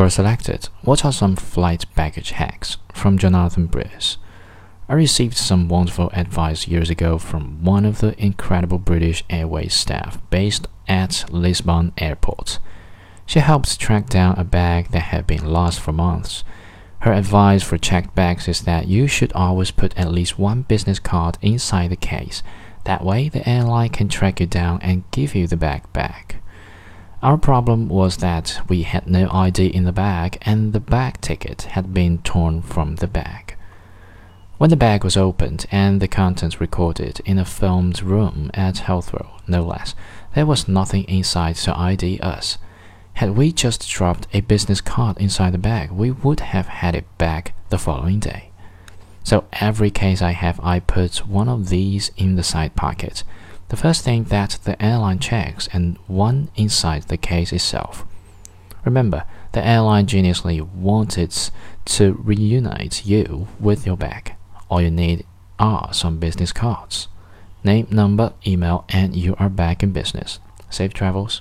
Quora selected What are some flight baggage hacks? from Jonathan Breeze. I received some wonderful advice years ago from one of the incredible British Airways staff based at Lisbon Airport. She helped track down a bag that had been lost for months. Her advice for checked bags is that you should always put at least one business card inside the case. That way, the airline can track you down and give you the bag back. Our problem was that we had no ID in the bag and the bag ticket had been torn from the bag. When the bag was opened and the contents recorded in a filmed room at Heathrow, no less, there was nothing inside to ID us. Had we just dropped a business card inside the bag, we would have had it back the following day. So every case I have, I put one of these in the side pocket. The first thing that the airline checks, and one inside the case itself. Remember, the airline geniusly wanted to reunite you with your bag. All you need are some business cards. Name, number, email, and you are back in business. Safe travels.